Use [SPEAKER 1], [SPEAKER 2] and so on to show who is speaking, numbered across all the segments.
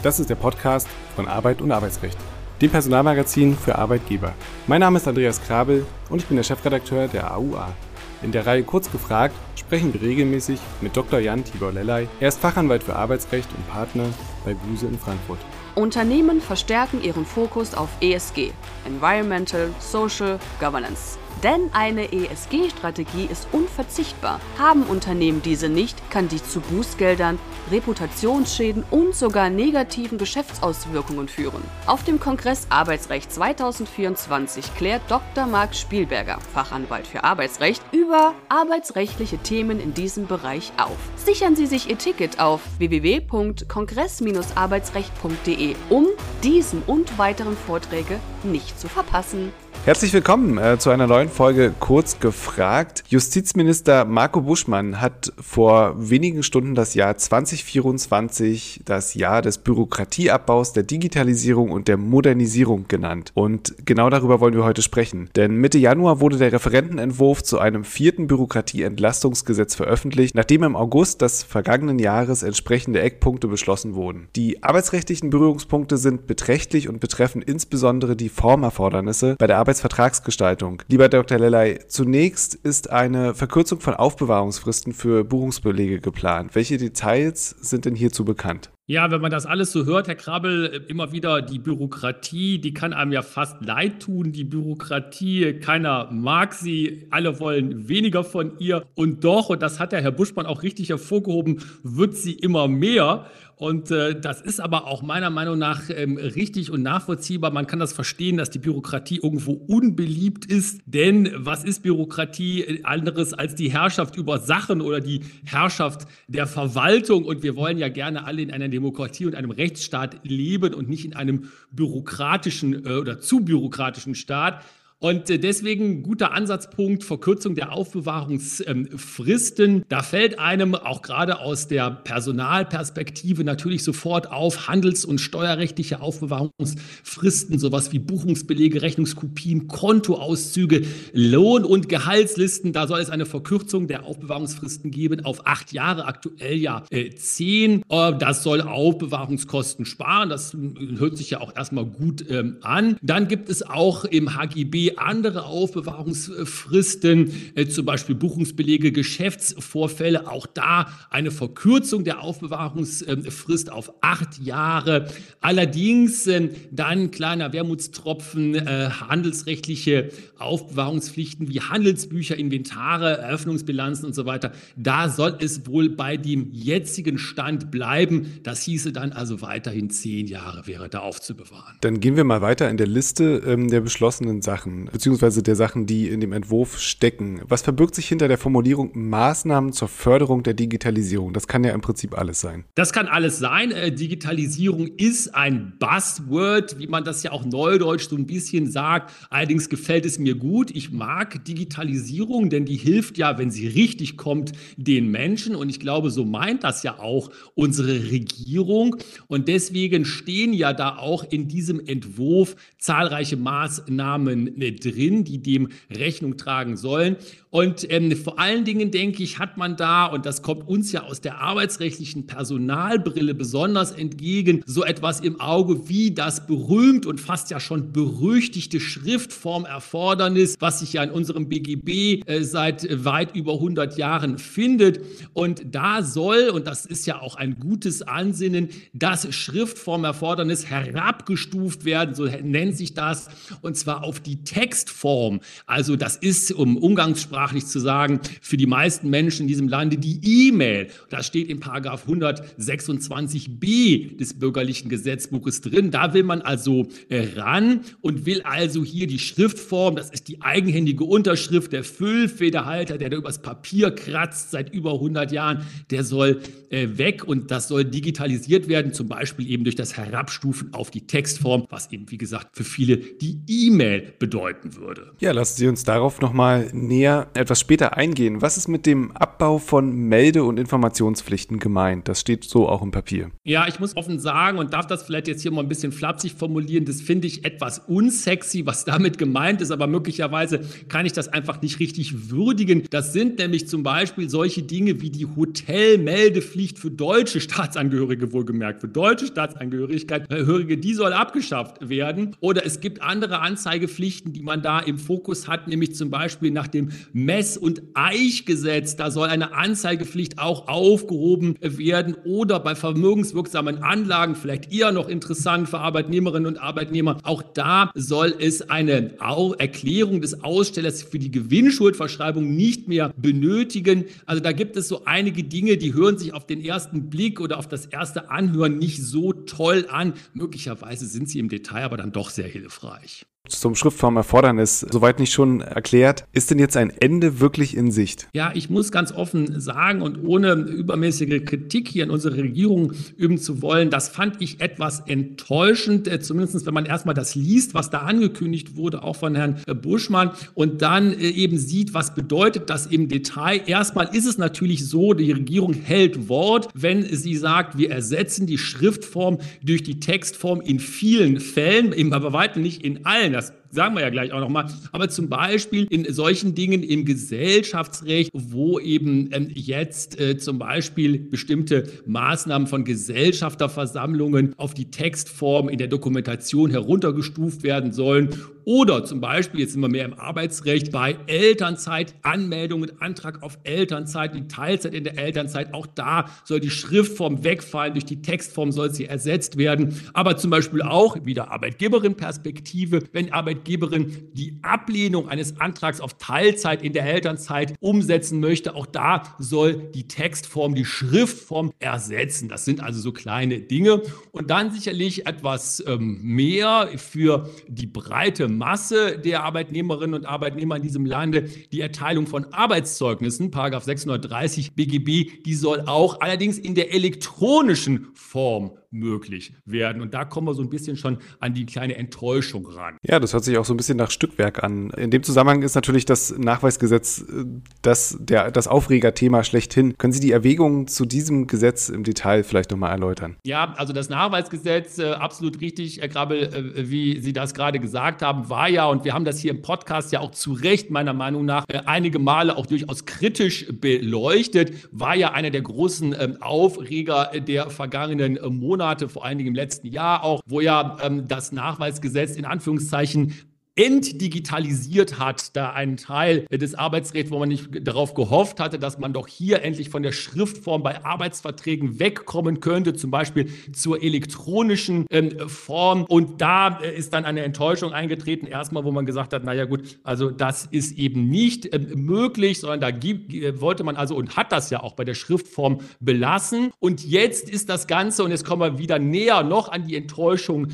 [SPEAKER 1] Das ist der Podcast von Arbeit und Arbeitsrecht, dem Personalmagazin für Arbeitgeber. Mein Name ist Andreas Krabel und ich bin der Chefredakteur der AUA. In der Reihe Kurz gefragt sprechen wir regelmäßig mit Dr. Jan Tibor Lellay. Er ist Fachanwalt für Arbeitsrecht und Partner bei Buse in Frankfurt.
[SPEAKER 2] Unternehmen verstärken ihren Fokus auf ESG, Environmental, Social, Governance. Denn eine ESG-Strategie ist unverzichtbar. Haben Unternehmen diese nicht, kann dies zu Bußgeldern, Reputationsschäden und sogar negativen Geschäftsauswirkungen führen. Auf dem Kongress Arbeitsrecht 2024 klärt Dr. Marc Spielberger, Fachanwalt für Arbeitsrecht, über arbeitsrechtliche Themen in diesem Bereich auf. Sichern Sie sich Ihr Ticket auf www.kongress-arbeitsrecht.de, um diesen und weiteren Vorträge nicht zu verpassen.
[SPEAKER 1] Herzlich willkommen äh, zu einer neuen Folge Kurz gefragt. Justizminister Marco Buschmann hat vor wenigen Stunden das Jahr 2024 das Jahr des Bürokratieabbaus, der Digitalisierung und der Modernisierung genannt. Und genau darüber wollen wir heute sprechen. Denn Mitte Januar wurde der Referentenentwurf zu einem vierten Bürokratieentlastungsgesetz veröffentlicht, nachdem im August des vergangenen Jahres entsprechende Eckpunkte beschlossen wurden. Die arbeitsrechtlichen Berührungspunkte sind beträchtlich und betreffen insbesondere die Formerfordernisse bei der Arbeits Vertragsgestaltung. Lieber Dr. Lellay, zunächst ist eine Verkürzung von Aufbewahrungsfristen für Buchungsbelege geplant. Welche Details sind denn hierzu bekannt?
[SPEAKER 3] Ja, wenn man das alles so hört, Herr Krabbel, immer wieder die Bürokratie, die kann einem ja fast leid tun. Die Bürokratie, keiner mag sie, alle wollen weniger von ihr. Und doch, und das hat der Herr Buschmann auch richtig hervorgehoben, wird sie immer mehr. Und äh, das ist aber auch meiner Meinung nach ähm, richtig und nachvollziehbar. Man kann das verstehen, dass die Bürokratie irgendwo unbeliebt ist. Denn was ist Bürokratie anderes als die Herrschaft über Sachen oder die Herrschaft der Verwaltung? Und wir wollen ja gerne alle in einer Demokratie und einem Rechtsstaat leben und nicht in einem bürokratischen äh, oder zu bürokratischen Staat. Und äh, deswegen guter Ansatzpunkt, Verkürzung der Aufbewahrungsfristen. Da fällt einem auch gerade aus der Personalperspektive natürlich sofort auf handels- und steuerrechtliche Aufbewahrungsfristen, sowas wie Buchungsbelege, Rechnungskopien, Kontoauszüge, Lohn- und Gehaltslisten. Da soll es eine Verkürzung der Aufbewahrungsfristen geben auf acht Jahre, aktuell ja äh, zehn. Äh, das soll Aufbewahrungskosten sparen. Das hört sich ja auch erstmal gut ähm, an. Dann gibt es auch im HGB andere Aufbewahrungsfristen, äh, zum Beispiel Buchungsbelege, Geschäftsvorfälle, auch da eine Verkürzung der Aufbewahrungsfrist auf acht Jahre. Allerdings äh, dann kleiner Wermutstropfen, äh, handelsrechtliche Aufbewahrungspflichten wie Handelsbücher, Inventare, Eröffnungsbilanzen und so weiter. Da soll es wohl bei dem jetzigen Stand bleiben. Das hieße dann also weiterhin zehn Jahre wäre da aufzubewahren.
[SPEAKER 1] Dann gehen wir mal weiter in der Liste ähm, der beschlossenen Sachen beziehungsweise der Sachen, die in dem Entwurf stecken. Was verbirgt sich hinter der Formulierung Maßnahmen zur Förderung der Digitalisierung? Das kann ja im Prinzip alles sein.
[SPEAKER 3] Das kann alles sein. Äh, Digitalisierung ist ein Buzzword, wie man das ja auch neudeutsch so ein bisschen sagt. Allerdings gefällt es mir gut. Ich mag Digitalisierung, denn die hilft ja, wenn sie richtig kommt, den Menschen. Und ich glaube, so meint das ja auch unsere Regierung. Und deswegen stehen ja da auch in diesem Entwurf zahlreiche Maßnahmen drin, die dem Rechnung tragen sollen. Und ähm, vor allen Dingen, denke ich, hat man da, und das kommt uns ja aus der arbeitsrechtlichen Personalbrille besonders entgegen, so etwas im Auge wie das berühmt und fast ja schon berüchtigte Schriftformerfordernis, was sich ja in unserem BGB äh, seit weit über 100 Jahren findet. Und da soll, und das ist ja auch ein gutes Ansinnen, das Schriftformerfordernis herabgestuft werden, so nennt sich das, und zwar auf die Textform. Also das ist, um umgangssprachlich zu sagen, für die meisten Menschen in diesem Lande die E-Mail. Das steht in Paragraph 126b des bürgerlichen Gesetzbuches drin. Da will man also äh, ran und will also hier die Schriftform, das ist die eigenhändige Unterschrift, der Füllfederhalter, der da übers Papier kratzt seit über 100 Jahren, der soll äh, weg und das soll digitalisiert werden, zum Beispiel eben durch das Herabstufen auf die Textform, was eben, wie gesagt, für viele die E-Mail bedeutet bedeuten würde.
[SPEAKER 1] Ja, lassen Sie uns darauf nochmal näher etwas später eingehen. Was ist mit dem Abbau von Melde- und Informationspflichten gemeint? Das steht so auch im Papier.
[SPEAKER 3] Ja, ich muss offen sagen und darf das vielleicht jetzt hier mal ein bisschen flapsig formulieren. Das finde ich etwas unsexy, was damit gemeint ist, aber möglicherweise kann ich das einfach nicht richtig würdigen. Das sind nämlich zum Beispiel solche Dinge wie die Hotelmeldepflicht für deutsche Staatsangehörige, wohlgemerkt, für deutsche Staatsangehörigkeit, die soll abgeschafft werden. Oder es gibt andere Anzeigepflichten, die man da im Fokus hat, nämlich zum Beispiel nach dem Mess- und Eichgesetz. Da soll eine Anzeigepflicht auch aufgehoben werden. Oder bei vermögenswirksamen Anlagen, vielleicht eher noch interessant für Arbeitnehmerinnen und Arbeitnehmer, auch da soll es eine Erklärung des Ausstellers für die Gewinnschuldverschreibung nicht mehr benötigen. Also da gibt es so einige Dinge, die hören sich auf den ersten Blick oder auf das erste Anhören nicht so toll an. Möglicherweise sind sie im Detail aber dann doch sehr hilfreich
[SPEAKER 1] zum Schriftformerfordernis soweit nicht schon erklärt. Ist denn jetzt ein Ende wirklich in Sicht?
[SPEAKER 3] Ja, ich muss ganz offen sagen und ohne übermäßige Kritik hier in unserer Regierung üben zu wollen, das fand ich etwas enttäuschend, äh, zumindest wenn man erstmal das liest, was da angekündigt wurde, auch von Herrn äh, Buschmann, und dann äh, eben sieht, was bedeutet das im Detail. Erstmal ist es natürlich so, die Regierung hält Wort, wenn sie sagt, wir ersetzen die Schriftform durch die Textform in vielen Fällen, eben aber weiter nicht in allen das sagen wir ja gleich auch nochmal, aber zum Beispiel in solchen Dingen im Gesellschaftsrecht, wo eben ähm, jetzt äh, zum Beispiel bestimmte Maßnahmen von Gesellschafterversammlungen auf die Textform in der Dokumentation heruntergestuft werden sollen oder zum Beispiel, jetzt sind wir mehr im Arbeitsrecht, bei Elternzeit, Anmeldung und Antrag auf Elternzeit, die Teilzeit in der Elternzeit, auch da soll die Schriftform wegfallen, durch die Textform soll sie ersetzt werden. Aber zum Beispiel auch wieder Arbeitgeberin-Perspektive, wenn Arbeitgeberin die Ablehnung eines Antrags auf Teilzeit in der Elternzeit umsetzen möchte, auch da soll die Textform, die Schriftform ersetzen. Das sind also so kleine Dinge. Und dann sicherlich etwas ähm, mehr für die breite Masse der Arbeitnehmerinnen und Arbeitnehmer in diesem Lande die Erteilung von Arbeitszeugnissen, Paragraph 630 BGB, die soll auch allerdings in der elektronischen Form möglich werden. Und da kommen wir so ein bisschen schon an die kleine Enttäuschung ran.
[SPEAKER 1] Ja, das hört sich auch so ein bisschen nach Stückwerk an. In dem Zusammenhang ist natürlich das Nachweisgesetz äh, das, der, das Aufregerthema schlechthin. Können Sie die Erwägungen zu diesem Gesetz im Detail vielleicht nochmal erläutern?
[SPEAKER 3] Ja, also das Nachweisgesetz, äh, absolut richtig, Herr Grabbel, äh, wie Sie das gerade gesagt haben, war ja, und wir haben das hier im Podcast ja auch zu Recht meiner Meinung nach äh, einige Male auch durchaus kritisch beleuchtet, war ja einer der großen ähm, Aufreger der vergangenen Monate. Monate, vor allen Dingen im letzten Jahr auch, wo ja ähm, das Nachweisgesetz in Anführungszeichen entdigitalisiert hat, da einen Teil des Arbeitsrechts, wo man nicht darauf gehofft hatte, dass man doch hier endlich von der Schriftform bei Arbeitsverträgen wegkommen könnte, zum Beispiel zur elektronischen ähm, Form. Und da äh, ist dann eine Enttäuschung eingetreten, erstmal, wo man gesagt hat, naja gut, also das ist eben nicht äh, möglich, sondern da gibt, äh, wollte man also und hat das ja auch bei der Schriftform belassen. Und jetzt ist das Ganze, und jetzt kommen wir wieder näher noch an die Enttäuschung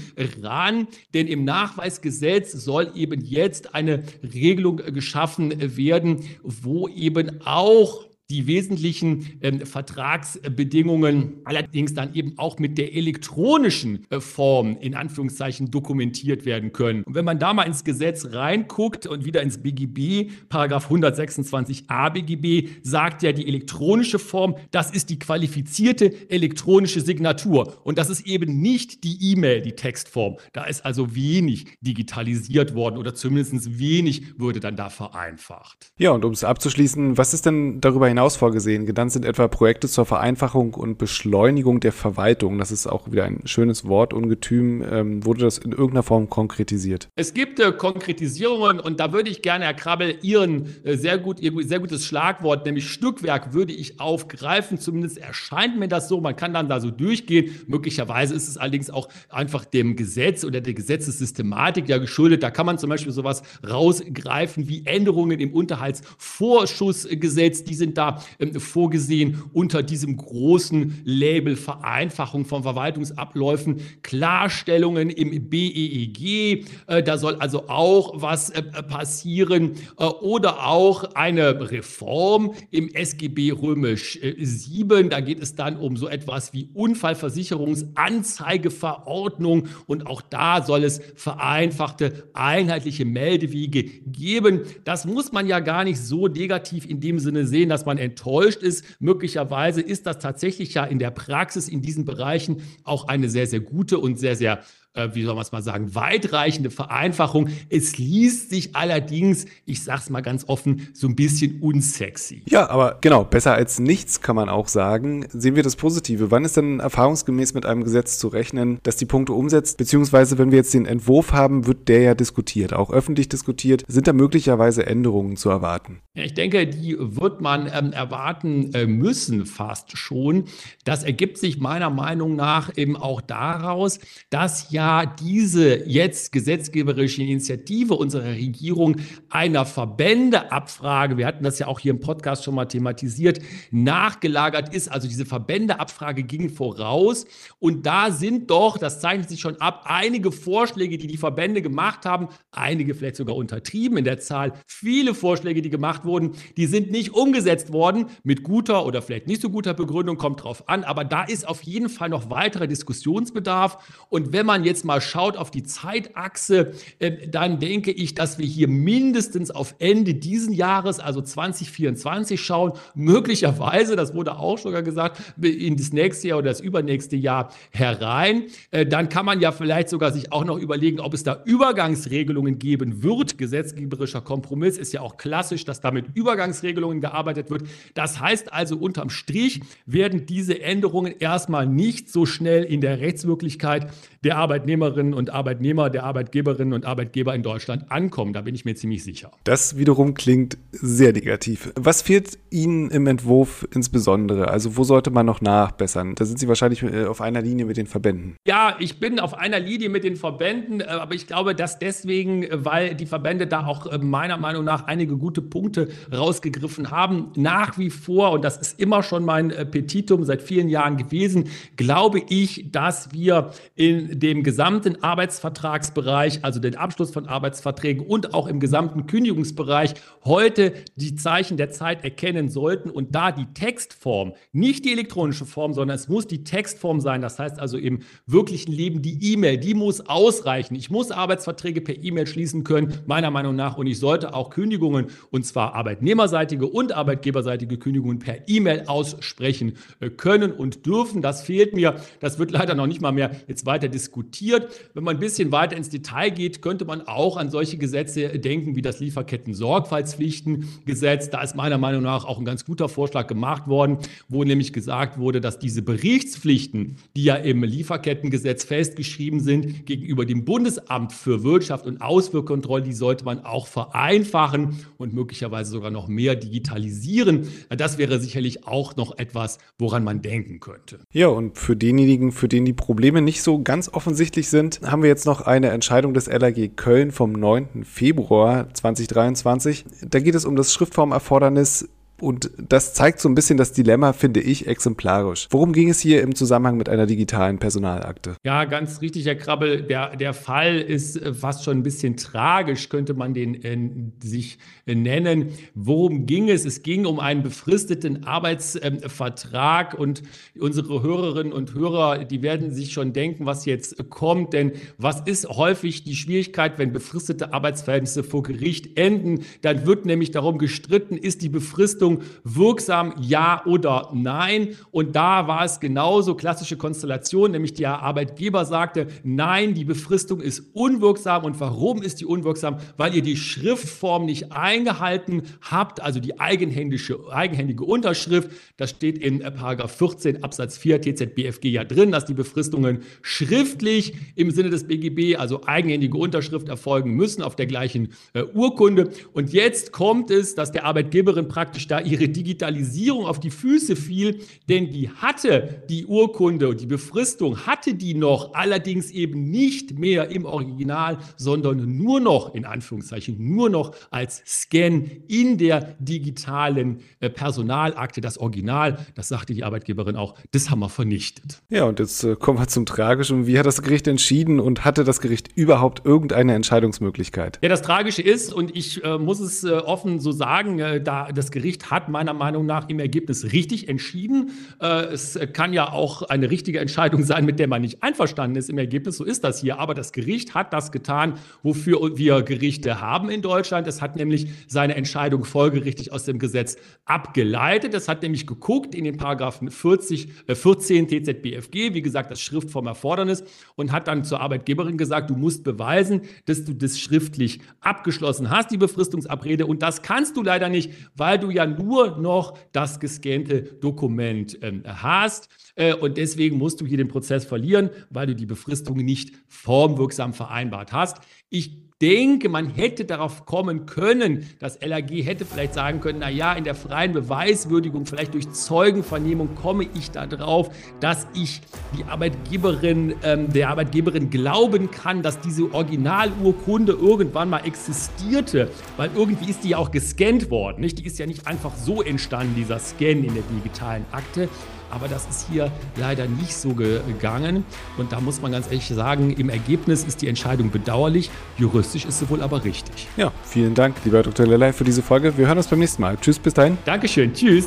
[SPEAKER 3] ran, denn im Nachweisgesetz eben jetzt eine Regelung geschaffen werden, wo eben auch die wesentlichen ähm, Vertragsbedingungen allerdings dann eben auch mit der elektronischen äh, Form in Anführungszeichen dokumentiert werden können. Und wenn man da mal ins Gesetz reinguckt und wieder ins BGB, Paragraph 126a BGB, sagt ja die elektronische Form, das ist die qualifizierte elektronische Signatur. Und das ist eben nicht die E-Mail, die Textform. Da ist also wenig digitalisiert worden oder zumindest wenig wurde dann da vereinfacht.
[SPEAKER 1] Ja, und um es abzuschließen, was ist denn darüber hinaus vorgesehen. Genannt sind etwa Projekte zur Vereinfachung und Beschleunigung der Verwaltung. Das ist auch wieder ein schönes Wort, Ungetüm. Ähm, wurde das in irgendeiner Form konkretisiert?
[SPEAKER 3] Es gibt äh, Konkretisierungen und da würde ich gerne, Herr Krabbel, Ihren äh, sehr, gut, Ihr sehr gutes Schlagwort, nämlich Stückwerk, würde ich aufgreifen. Zumindest erscheint mir das so. Man kann dann da so durchgehen. Möglicherweise ist es allerdings auch einfach dem Gesetz oder der Gesetzessystematik ja geschuldet. Da kann man zum Beispiel sowas rausgreifen wie Änderungen im Unterhaltsvorschussgesetz. Die sind da da ähm, vorgesehen unter diesem großen Label Vereinfachung von Verwaltungsabläufen, Klarstellungen im BEEG. Äh, da soll also auch was äh, passieren äh, oder auch eine Reform im SGB Römisch 7. Da geht es dann um so etwas wie Unfallversicherungsanzeigeverordnung und auch da soll es vereinfachte einheitliche Meldewege geben. Das muss man ja gar nicht so negativ in dem Sinne sehen, dass man enttäuscht ist. Möglicherweise ist das tatsächlich ja in der Praxis in diesen Bereichen auch eine sehr, sehr gute und sehr, sehr äh, wie soll man es mal sagen, weitreichende Vereinfachung. Es liest sich allerdings, ich sag's mal ganz offen, so ein bisschen unsexy.
[SPEAKER 1] Ja, aber genau, besser als nichts kann man auch sagen. Sehen wir das Positive. Wann ist denn erfahrungsgemäß mit einem Gesetz zu rechnen, das die Punkte umsetzt? Beziehungsweise, wenn wir jetzt den Entwurf haben, wird der ja diskutiert, auch öffentlich diskutiert. Sind da möglicherweise Änderungen zu erwarten?
[SPEAKER 3] Ja, ich denke, die wird man ähm, erwarten äh, müssen fast schon. Das ergibt sich meiner Meinung nach eben auch daraus, dass ja ja diese jetzt gesetzgeberische Initiative unserer Regierung einer Verbändeabfrage, wir hatten das ja auch hier im Podcast schon mal thematisiert, nachgelagert ist. Also diese Verbändeabfrage ging voraus. Und da sind doch, das zeichnet sich schon ab, einige Vorschläge, die die Verbände gemacht haben, einige vielleicht sogar untertrieben in der Zahl, viele Vorschläge, die gemacht wurden, die sind nicht umgesetzt worden. Mit guter oder vielleicht nicht so guter Begründung, kommt drauf an, aber da ist auf jeden Fall noch weiterer Diskussionsbedarf. Und wenn man jetzt jetzt mal schaut auf die Zeitachse, äh, dann denke ich, dass wir hier mindestens auf Ende diesen Jahres, also 2024 schauen, möglicherweise, das wurde auch schon gesagt, in das nächste Jahr oder das übernächste Jahr herein. Äh, dann kann man ja vielleicht sogar sich auch noch überlegen, ob es da Übergangsregelungen geben wird. Gesetzgeberischer Kompromiss ist ja auch klassisch, dass damit Übergangsregelungen gearbeitet wird. Das heißt also unterm Strich werden diese Änderungen erstmal nicht so schnell in der Rechtswirklichkeit der Arbeitnehmerinnen und Arbeitnehmer, der Arbeitgeberinnen und Arbeitgeber in Deutschland ankommen. Da bin ich mir ziemlich sicher.
[SPEAKER 1] Das wiederum klingt sehr negativ. Was fehlt Ihnen im Entwurf insbesondere? Also wo sollte man noch nachbessern? Da sind Sie wahrscheinlich äh, auf einer Linie mit den Verbänden.
[SPEAKER 3] Ja, ich bin auf einer Linie mit den Verbänden, äh, aber ich glaube, dass deswegen, äh, weil die Verbände da auch meiner Meinung nach einige gute Punkte rausgegriffen haben, nach wie vor, und das ist immer schon mein Petitum seit vielen Jahren gewesen, glaube ich, dass wir in dem gesamten Arbeitsvertragsbereich, also den Abschluss von Arbeitsverträgen und auch im gesamten Kündigungsbereich heute die Zeichen der Zeit erkennen sollten und da die Textform, nicht die elektronische Form, sondern es muss die Textform sein, das heißt also im wirklichen Leben die E-Mail, die muss ausreichen. Ich muss Arbeitsverträge per E-Mail schließen können, meiner Meinung nach, und ich sollte auch Kündigungen, und zwar arbeitnehmerseitige und arbeitgeberseitige Kündigungen per E-Mail aussprechen äh, können und dürfen. Das fehlt mir. Das wird leider noch nicht mal mehr jetzt weiter diskutiert diskutiert. Wenn man ein bisschen weiter ins Detail geht, könnte man auch an solche Gesetze denken wie das Lieferketten-Sorgfaltspflichtengesetz. Da ist meiner Meinung nach auch ein ganz guter Vorschlag gemacht worden, wo nämlich gesagt wurde, dass diese Berichtspflichten, die ja im Lieferkettengesetz festgeschrieben sind, gegenüber dem Bundesamt für Wirtschaft und Ausfuhrkontrolle, die sollte man auch vereinfachen und möglicherweise sogar noch mehr digitalisieren. Das wäre sicherlich auch noch etwas, woran man denken könnte.
[SPEAKER 1] Ja, und für denjenigen, für den die Probleme nicht so ganz offensichtlich sind, haben wir jetzt noch eine Entscheidung des LAG Köln vom 9. Februar 2023. Da geht es um das Schriftformerfordernis und das zeigt so ein bisschen das Dilemma, finde ich, exemplarisch. Worum ging es hier im Zusammenhang mit einer digitalen Personalakte?
[SPEAKER 3] Ja, ganz richtig, Herr Krabbel. Der, der Fall ist äh, fast schon ein bisschen tragisch, könnte man den äh, sich äh, nennen. Worum ging es? Es ging um einen befristeten Arbeitsvertrag und unsere Hörerinnen und Hörer, die werden sich schon denken, was jetzt kommt. Denn was ist häufig die Schwierigkeit, wenn befristete Arbeitsverhältnisse vor Gericht enden? Dann wird nämlich darum gestritten, ist die Befristung Befristung wirksam, ja oder nein? Und da war es genauso klassische Konstellation, nämlich der Arbeitgeber sagte, nein, die Befristung ist unwirksam. Und warum ist die unwirksam? Weil ihr die Schriftform nicht eingehalten habt, also die eigenhändige, eigenhändige Unterschrift. Das steht in Paragraph 14 Absatz 4 TZBFG ja drin, dass die Befristungen schriftlich im Sinne des BGB, also eigenhändige Unterschrift erfolgen müssen auf der gleichen äh, Urkunde. Und jetzt kommt es, dass der Arbeitgeberin praktisch da ihre Digitalisierung auf die Füße fiel, denn die hatte die Urkunde und die Befristung hatte die noch, allerdings eben nicht mehr im Original, sondern nur noch, in Anführungszeichen, nur noch als Scan in der digitalen äh, Personalakte. Das Original, das sagte die Arbeitgeberin auch, das haben wir vernichtet.
[SPEAKER 1] Ja, und jetzt äh, kommen wir zum Tragischen. Wie hat das Gericht entschieden und hatte das Gericht überhaupt irgendeine Entscheidungsmöglichkeit?
[SPEAKER 3] Ja, das Tragische ist, und ich äh, muss es äh, offen so sagen, äh, da das Gericht hat meiner Meinung nach im Ergebnis richtig entschieden. Äh, es kann ja auch eine richtige Entscheidung sein, mit der man nicht einverstanden ist im Ergebnis. So ist das hier. Aber das Gericht hat das getan, wofür wir Gerichte haben in Deutschland. Es hat nämlich seine Entscheidung folgerichtig aus dem Gesetz abgeleitet. Es hat nämlich geguckt in den Paragraphen 40, äh, 14 TZBFG, wie gesagt, das Schriftform Erfordernis, und hat dann zur Arbeitgeberin gesagt, du musst beweisen, dass du das schriftlich abgeschlossen hast, die Befristungsabrede. Und das kannst du leider nicht, weil du ja nur noch das gescannte Dokument ähm, hast. Äh, und deswegen musst du hier den Prozess verlieren, weil du die Befristung nicht formwirksam vereinbart hast. Ich denke, man hätte darauf kommen können, das LAG hätte vielleicht sagen können, na ja, in der freien Beweiswürdigung, vielleicht durch Zeugenvernehmung komme ich da drauf, dass ich die Arbeitgeberin, ähm, der Arbeitgeberin glauben kann, dass diese Originalurkunde irgendwann mal existierte, weil irgendwie ist die ja auch gescannt worden, nicht? Die ist ja nicht einfach so entstanden, dieser Scan in der digitalen Akte. Aber das ist hier leider nicht so gegangen. Und da muss man ganz ehrlich sagen, im Ergebnis ist die Entscheidung bedauerlich. Juristisch ist sie wohl aber richtig.
[SPEAKER 1] Ja, vielen Dank, lieber Dr. Lellay, für diese Folge. Wir hören uns beim nächsten Mal. Tschüss, bis dahin.
[SPEAKER 3] Dankeschön. Tschüss.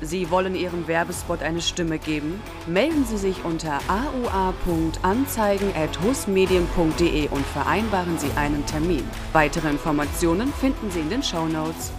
[SPEAKER 2] Sie wollen Ihrem Werbespot eine Stimme geben? Melden Sie sich unter aua.anzeigen.husmedien.de und vereinbaren Sie einen Termin. Weitere Informationen finden Sie in den Show Notes.